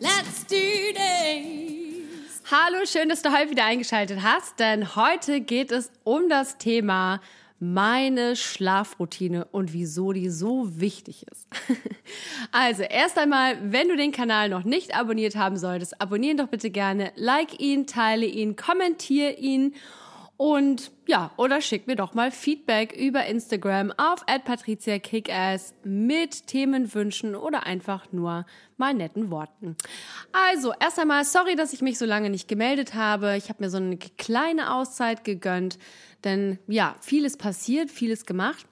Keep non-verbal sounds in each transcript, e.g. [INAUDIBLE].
let's do this! Hallo, schön, dass du heute wieder eingeschaltet hast, denn heute geht es um das Thema meine Schlafroutine und wieso die so wichtig ist. [LAUGHS] Also, erst einmal, wenn du den Kanal noch nicht abonniert haben solltest, abonnieren doch bitte gerne, like ihn, teile ihn, kommentiere ihn und ja, oder schick mir doch mal Feedback über Instagram auf @patriziakickass mit Themenwünschen oder einfach nur mal netten Worten. Also, erst einmal sorry, dass ich mich so lange nicht gemeldet habe. Ich habe mir so eine kleine Auszeit gegönnt, denn ja, vieles passiert, vieles gemacht.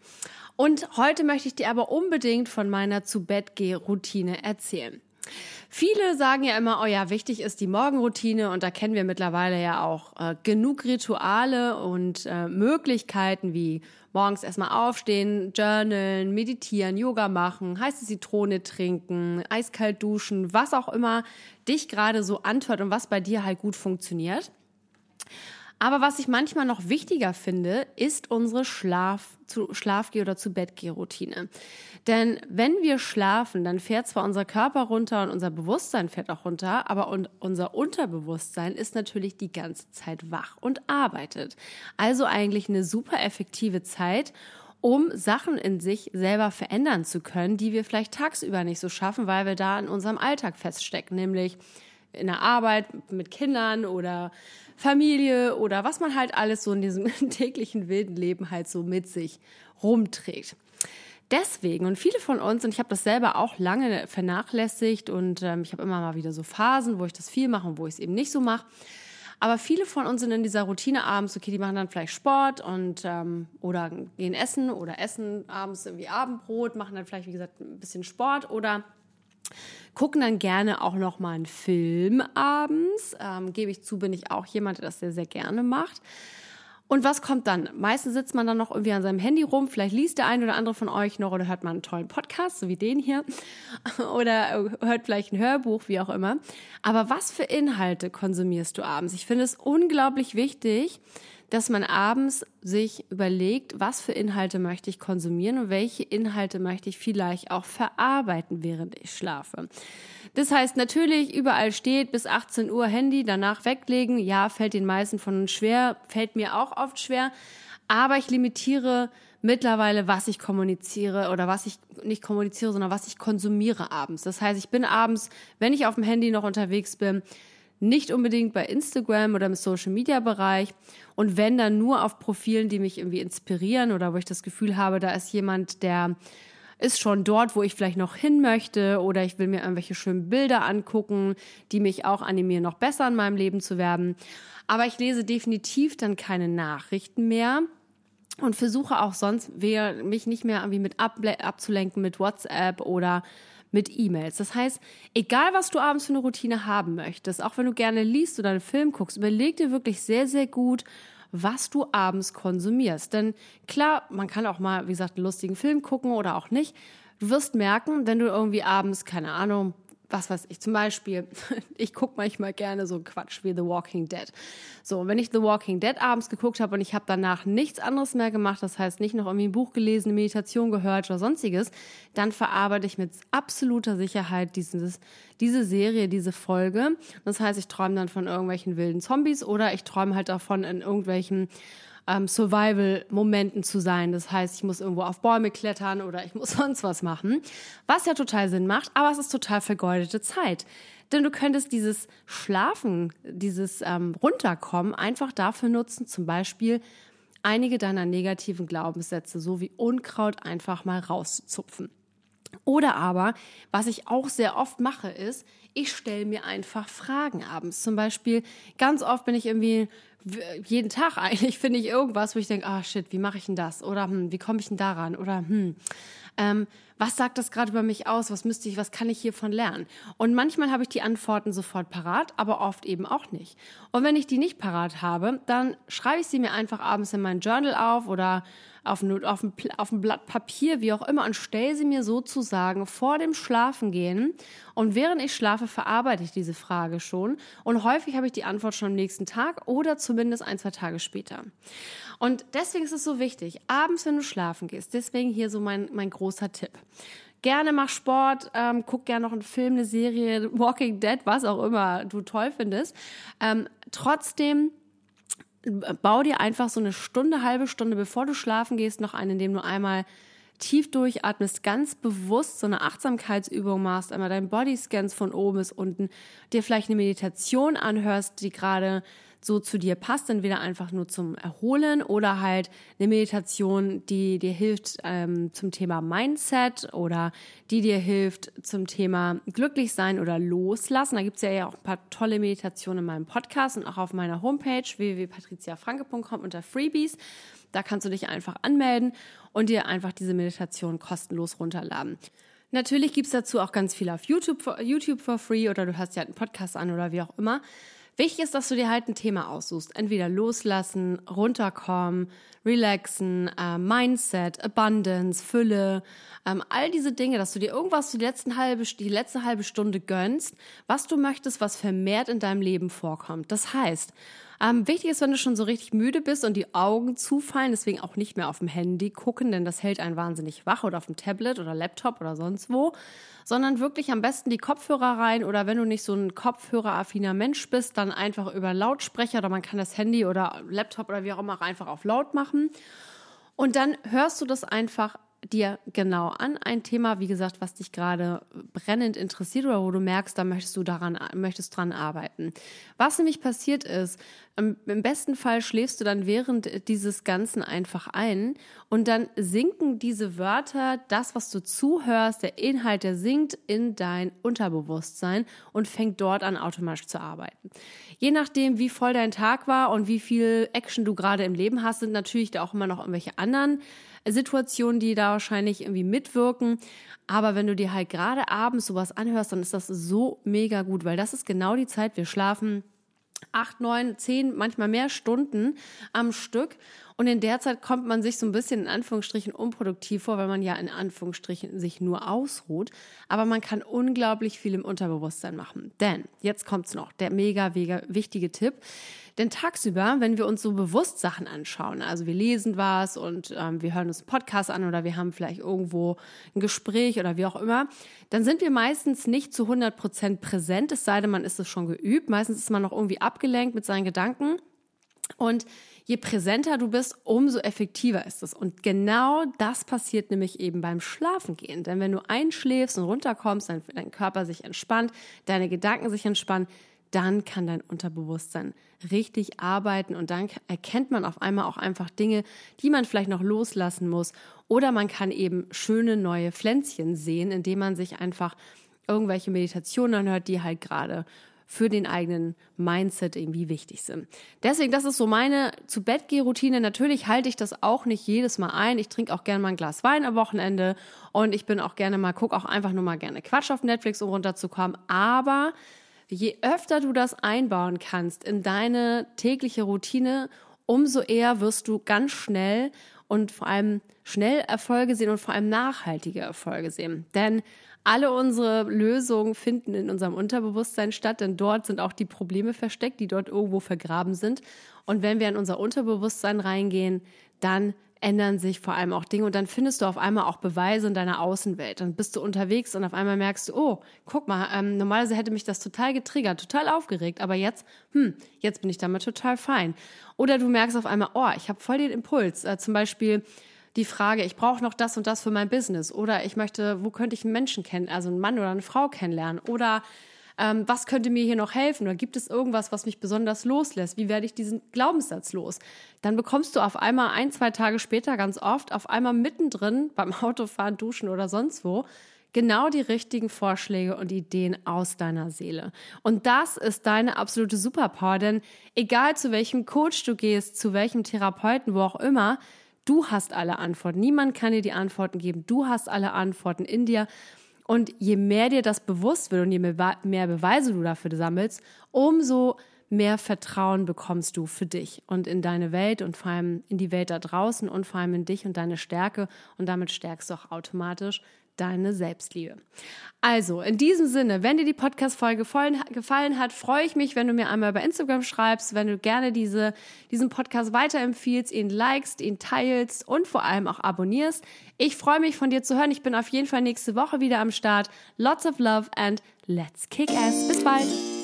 Und heute möchte ich dir aber unbedingt von meiner zu Bett geh Routine erzählen. Viele sagen ja immer, oh ja, wichtig ist die Morgenroutine und da kennen wir mittlerweile ja auch äh, genug Rituale und äh, Möglichkeiten wie morgens erstmal aufstehen, journalen, meditieren, Yoga machen, heiße Zitrone trinken, eiskalt duschen, was auch immer dich gerade so antwortet und was bei dir halt gut funktioniert. Aber was ich manchmal noch wichtiger finde, ist unsere Schlaf, zu Schlafgeh- oder zu Bettgeh-Routine. Denn wenn wir schlafen, dann fährt zwar unser Körper runter und unser Bewusstsein fährt auch runter, aber unser Unterbewusstsein ist natürlich die ganze Zeit wach und arbeitet. Also eigentlich eine super effektive Zeit, um Sachen in sich selber verändern zu können, die wir vielleicht tagsüber nicht so schaffen, weil wir da in unserem Alltag feststecken, nämlich in der Arbeit mit Kindern oder Familie oder was man halt alles so in diesem [LAUGHS] täglichen wilden Leben halt so mit sich rumträgt. Deswegen, und viele von uns, und ich habe das selber auch lange vernachlässigt und ähm, ich habe immer mal wieder so Phasen, wo ich das viel mache und wo ich es eben nicht so mache. Aber viele von uns sind in dieser Routine abends, okay, die machen dann vielleicht Sport und ähm, oder gehen essen oder essen abends irgendwie Abendbrot, machen dann vielleicht, wie gesagt, ein bisschen Sport oder gucken dann gerne auch noch mal einen Film abends. Ähm, Gebe ich zu, bin ich auch jemand, der das sehr, sehr gerne macht. Und was kommt dann? Meistens sitzt man dann noch irgendwie an seinem Handy rum, vielleicht liest der ein oder andere von euch noch oder hört man einen tollen Podcast, so wie den hier, [LAUGHS] oder hört vielleicht ein Hörbuch, wie auch immer. Aber was für Inhalte konsumierst du abends? Ich finde es unglaublich wichtig, dass man abends sich überlegt, was für Inhalte möchte ich konsumieren und welche Inhalte möchte ich vielleicht auch verarbeiten, während ich schlafe. Das heißt natürlich, überall steht bis 18 Uhr Handy, danach weglegen. Ja, fällt den meisten von uns schwer, fällt mir auch oft schwer. Aber ich limitiere mittlerweile, was ich kommuniziere oder was ich nicht kommuniziere, sondern was ich konsumiere abends. Das heißt, ich bin abends, wenn ich auf dem Handy noch unterwegs bin, nicht unbedingt bei Instagram oder im Social Media Bereich und wenn dann nur auf Profilen, die mich irgendwie inspirieren oder wo ich das Gefühl habe, da ist jemand, der ist schon dort, wo ich vielleicht noch hin möchte oder ich will mir irgendwelche schönen Bilder angucken, die mich auch animieren, noch besser in meinem Leben zu werden. Aber ich lese definitiv dann keine Nachrichten mehr und versuche auch sonst mich nicht mehr irgendwie mit abzulenken mit WhatsApp oder mit E-Mails. Das heißt, egal was du abends für eine Routine haben möchtest, auch wenn du gerne liest oder einen Film guckst, überleg dir wirklich sehr, sehr gut, was du abends konsumierst. Denn klar, man kann auch mal, wie gesagt, einen lustigen Film gucken oder auch nicht. Du wirst merken, wenn du irgendwie abends, keine Ahnung, was weiß ich, zum Beispiel, [LAUGHS] ich gucke manchmal gerne so Quatsch wie The Walking Dead. So, wenn ich The Walking Dead abends geguckt habe und ich habe danach nichts anderes mehr gemacht, das heißt nicht noch irgendwie ein Buch gelesen, eine Meditation gehört oder sonstiges, dann verarbeite ich mit absoluter Sicherheit dieses, diese Serie, diese Folge. Das heißt, ich träume dann von irgendwelchen wilden Zombies oder ich träume halt davon in irgendwelchen ähm, Survival-Momenten zu sein. Das heißt, ich muss irgendwo auf Bäume klettern oder ich muss [LAUGHS] sonst was machen, was ja total Sinn macht, aber es ist total vergeudete Zeit. Denn du könntest dieses Schlafen, dieses ähm, Runterkommen einfach dafür nutzen, zum Beispiel einige deiner negativen Glaubenssätze, so wie Unkraut, einfach mal rauszupfen. Oder aber, was ich auch sehr oft mache, ist, ich stelle mir einfach Fragen abends. Zum Beispiel, ganz oft bin ich irgendwie jeden Tag eigentlich finde ich irgendwas, wo ich denke, ah shit, wie mache ich denn das? Oder hm, wie komme ich denn daran? Oder hm, Ähm, was sagt das gerade über mich aus? Was müsste ich, was kann ich hiervon lernen? Und manchmal habe ich die Antworten sofort parat, aber oft eben auch nicht. Und wenn ich die nicht parat habe, dann schreibe ich sie mir einfach abends in mein Journal auf oder auf ein, auf, ein, auf ein Blatt Papier, wie auch immer, und stelle sie mir sozusagen vor dem Schlafengehen. Und während ich schlafe, verarbeite ich diese Frage schon. Und häufig habe ich die Antwort schon am nächsten Tag oder zumindest ein, zwei Tage später. Und deswegen ist es so wichtig, abends, wenn du schlafen gehst, deswegen hier so mein, mein großer Tipp. Gerne mach Sport, ähm, guck gerne noch einen Film, eine Serie, [LAUGHS] Walking Dead, was auch immer du toll findest. Ähm, trotzdem bau dir einfach so eine Stunde, halbe Stunde, bevor du schlafen gehst, noch ein, indem du einmal tief durchatmest, ganz bewusst so eine Achtsamkeitsübung machst, einmal dein Body scans von oben bis unten, dir vielleicht eine Meditation anhörst, die gerade so zu dir passt, entweder einfach nur zum Erholen oder halt eine Meditation, die dir hilft ähm, zum Thema Mindset oder die dir hilft zum Thema glücklich sein oder loslassen. Da gibt's ja auch ein paar tolle Meditationen in meinem Podcast und auch auf meiner Homepage www.patriziafranke.com unter Freebies. Da kannst du dich einfach anmelden und dir einfach diese Meditation kostenlos runterladen. Natürlich gibt's dazu auch ganz viel auf YouTube, YouTube for free oder du hörst ja einen Podcast an oder wie auch immer. Wichtig ist, dass du dir halt ein Thema aussuchst. Entweder loslassen, runterkommen, relaxen, äh, Mindset, Abundance, Fülle, ähm, all diese Dinge, dass du dir irgendwas die, letzten halbe, die letzte halbe Stunde gönnst, was du möchtest, was vermehrt in deinem Leben vorkommt. Das heißt, ähm, wichtig ist, wenn du schon so richtig müde bist und die Augen zufallen, deswegen auch nicht mehr auf dem Handy gucken, denn das hält einen wahnsinnig wach oder auf dem Tablet oder Laptop oder sonst wo, sondern wirklich am besten die Kopfhörer rein oder wenn du nicht so ein kopfhöreraffiner Mensch bist, dann einfach über Lautsprecher oder man kann das Handy oder Laptop oder wie auch immer einfach auf laut machen. Und dann hörst du das einfach dir genau an ein Thema, wie gesagt, was dich gerade brennend interessiert oder wo du merkst, da möchtest du daran, möchtest dran arbeiten. Was nämlich passiert ist, im besten Fall schläfst du dann während dieses Ganzen einfach ein und dann sinken diese Wörter, das, was du zuhörst, der Inhalt, der sinkt in dein Unterbewusstsein und fängt dort an, automatisch zu arbeiten. Je nachdem, wie voll dein Tag war und wie viel Action du gerade im Leben hast, sind natürlich da auch immer noch irgendwelche anderen Situationen, die da wahrscheinlich irgendwie mitwirken. Aber wenn du dir halt gerade abends sowas anhörst, dann ist das so mega gut, weil das ist genau die Zeit, wir schlafen acht, neun, zehn, manchmal mehr Stunden am Stück. Und in der Zeit kommt man sich so ein bisschen in Anführungsstrichen unproduktiv vor, weil man ja in Anführungsstrichen sich nur ausruht. Aber man kann unglaublich viel im Unterbewusstsein machen. Denn, jetzt kommt's noch, der mega, mega wichtige Tipp. Denn tagsüber, wenn wir uns so bewusst Sachen anschauen, also wir lesen was und ähm, wir hören uns einen Podcast an oder wir haben vielleicht irgendwo ein Gespräch oder wie auch immer, dann sind wir meistens nicht zu 100 Prozent präsent, es sei denn, man ist es schon geübt. Meistens ist man noch irgendwie abgelenkt mit seinen Gedanken. Und je präsenter du bist, umso effektiver ist es. Und genau das passiert nämlich eben beim Schlafengehen. Denn wenn du einschläfst und runterkommst, dein, dein Körper sich entspannt, deine Gedanken sich entspannen, dann kann dein Unterbewusstsein richtig arbeiten und dann erkennt man auf einmal auch einfach Dinge, die man vielleicht noch loslassen muss. Oder man kann eben schöne neue Pflänzchen sehen, indem man sich einfach irgendwelche Meditationen anhört, die halt gerade für den eigenen Mindset irgendwie wichtig sind. Deswegen, das ist so meine zu Bett Routine. Natürlich halte ich das auch nicht jedes Mal ein. Ich trinke auch gerne mal ein Glas Wein am Wochenende und ich bin auch gerne mal, guck auch einfach nur mal gerne Quatsch auf Netflix, um runterzukommen. Aber je öfter du das einbauen kannst in deine tägliche Routine, umso eher wirst du ganz schnell und vor allem schnell Erfolge sehen und vor allem nachhaltige Erfolge sehen. Denn alle unsere Lösungen finden in unserem Unterbewusstsein statt, denn dort sind auch die Probleme versteckt, die dort irgendwo vergraben sind. Und wenn wir in unser Unterbewusstsein reingehen, dann ändern sich vor allem auch Dinge und dann findest du auf einmal auch Beweise in deiner Außenwelt. Dann bist du unterwegs und auf einmal merkst du, oh, guck mal, ähm, normalerweise hätte mich das total getriggert, total aufgeregt, aber jetzt, hm, jetzt bin ich damit total fein. Oder du merkst auf einmal, oh, ich habe voll den Impuls. Äh, zum Beispiel, die Frage, ich brauche noch das und das für mein Business oder ich möchte, wo könnte ich einen Menschen kennen, also einen Mann oder eine Frau kennenlernen oder ähm, was könnte mir hier noch helfen oder gibt es irgendwas, was mich besonders loslässt? Wie werde ich diesen Glaubenssatz los? Dann bekommst du auf einmal ein, zwei Tage später ganz oft, auf einmal mittendrin beim Autofahren, Duschen oder sonst wo, genau die richtigen Vorschläge und Ideen aus deiner Seele. Und das ist deine absolute Superpower, denn egal zu welchem Coach du gehst, zu welchem Therapeuten, wo auch immer, Du hast alle Antworten. Niemand kann dir die Antworten geben. Du hast alle Antworten in dir. Und je mehr dir das bewusst wird und je mehr Beweise du dafür sammelst, umso mehr Vertrauen bekommst du für dich und in deine Welt und vor allem in die Welt da draußen und vor allem in dich und deine Stärke. Und damit stärkst du auch automatisch deine Selbstliebe. Also, in diesem Sinne, wenn dir die Podcast-Folge gefallen hat, freue ich mich, wenn du mir einmal bei Instagram schreibst, wenn du gerne diese, diesen Podcast weiterempfiehlst, ihn likest, ihn teilst und vor allem auch abonnierst. Ich freue mich von dir zu hören. Ich bin auf jeden Fall nächste Woche wieder am Start. Lots of love and let's kick ass. Bis bald.